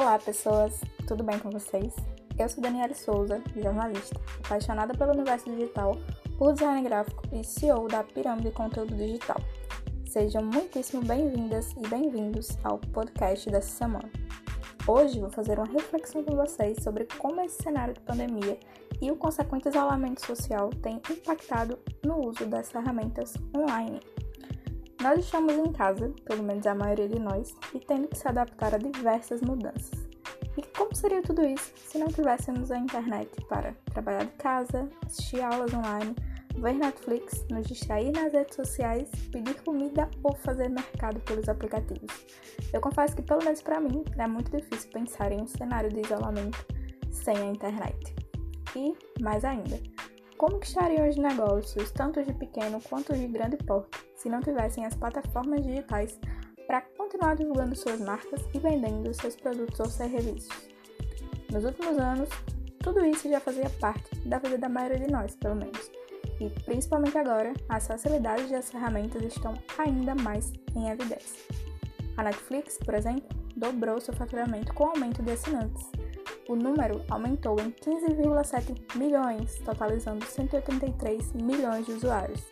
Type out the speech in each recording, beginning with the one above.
Olá, pessoas, tudo bem com vocês? Eu sou Daniela Souza, jornalista, apaixonada pelo universo digital, por design gráfico e CEO da Pirâmide Conteúdo Digital. Sejam muitíssimo bem-vindas e bem-vindos ao podcast dessa semana. Hoje vou fazer uma reflexão com vocês sobre como esse cenário de pandemia e o consequente isolamento social tem impactado no uso das ferramentas online. Nós estamos em casa, pelo menos a maioria de nós, e tendo que se adaptar a diversas mudanças. E como seria tudo isso se não tivéssemos a internet para trabalhar de casa, assistir aulas online, ver Netflix, nos distrair nas redes sociais, pedir comida ou fazer mercado pelos aplicativos? Eu confesso que, pelo menos para mim, é muito difícil pensar em um cenário de isolamento sem a internet. E, mais ainda, como estariam os negócios, tanto de pequeno quanto de grande porte, se não tivessem as plataformas digitais para continuar divulgando suas marcas e vendendo seus produtos ou serviços? Nos últimos anos, tudo isso já fazia parte da vida da maioria de nós, pelo menos. E principalmente agora, as facilidades das ferramentas estão ainda mais em evidência. A Netflix, por exemplo, dobrou seu faturamento com o aumento de assinantes o número aumentou em 15,7 milhões, totalizando 183 milhões de usuários.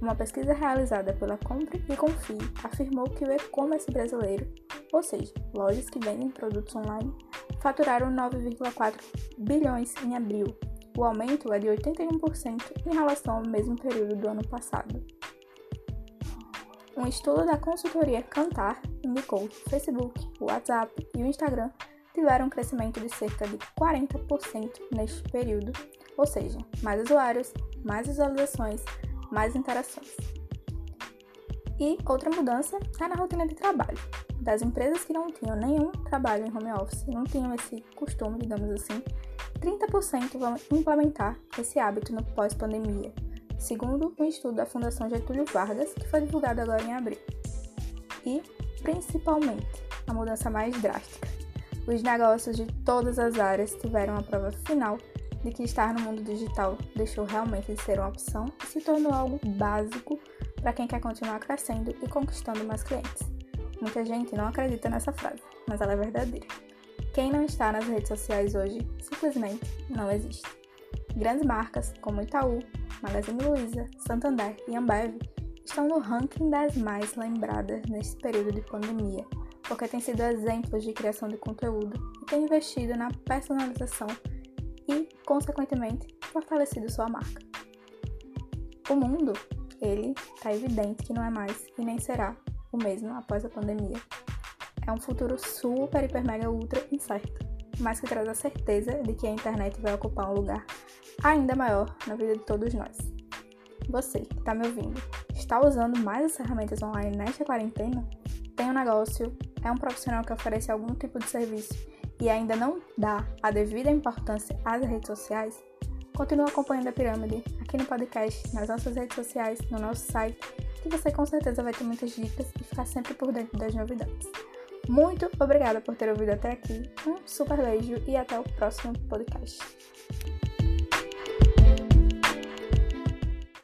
Uma pesquisa realizada pela Compre e Confie afirmou que o e-commerce brasileiro, ou seja, lojas que vendem produtos online, faturaram 9,4 bilhões em abril. O aumento é de 81% em relação ao mesmo período do ano passado. Um estudo da consultoria Cantar indicou que Facebook, o WhatsApp e o Instagram tiveram um crescimento de cerca de 40% neste período, ou seja, mais usuários, mais visualizações, mais interações. E outra mudança é na rotina de trabalho. Das empresas que não tinham nenhum trabalho em home office, não tinham esse costume, digamos assim, 30% vão implementar esse hábito no pós-pandemia, segundo um estudo da Fundação Getúlio Vargas, que foi divulgado agora em abril. E, principalmente, a mudança mais drástica, os negócios de todas as áreas tiveram a prova final de que estar no mundo digital deixou realmente de ser uma opção e se tornou algo básico para quem quer continuar crescendo e conquistando mais clientes. Muita gente não acredita nessa frase, mas ela é verdadeira. Quem não está nas redes sociais hoje simplesmente não existe. Grandes marcas como Itaú, Magazine Luiza, Santander e Ambev estão no ranking das mais lembradas neste período de pandemia porque tem sido exemplos de criação de conteúdo e tem investido na personalização e, consequentemente, fortalecido sua marca. O mundo, ele está evidente que não é mais e nem será o mesmo após a pandemia. É um futuro super, hiper, mega, ultra incerto, mas que traz a certeza de que a internet vai ocupar um lugar ainda maior na vida de todos nós. Você que está me ouvindo, está usando mais as ferramentas online nesta quarentena? Tem um negócio é um profissional que oferece algum tipo de serviço e ainda não dá a devida importância às redes sociais, continue acompanhando a Pirâmide aqui no podcast, nas nossas redes sociais, no nosso site, que você com certeza vai ter muitas dicas e ficar sempre por dentro das novidades. Muito obrigada por ter ouvido até aqui, um super beijo e até o próximo podcast.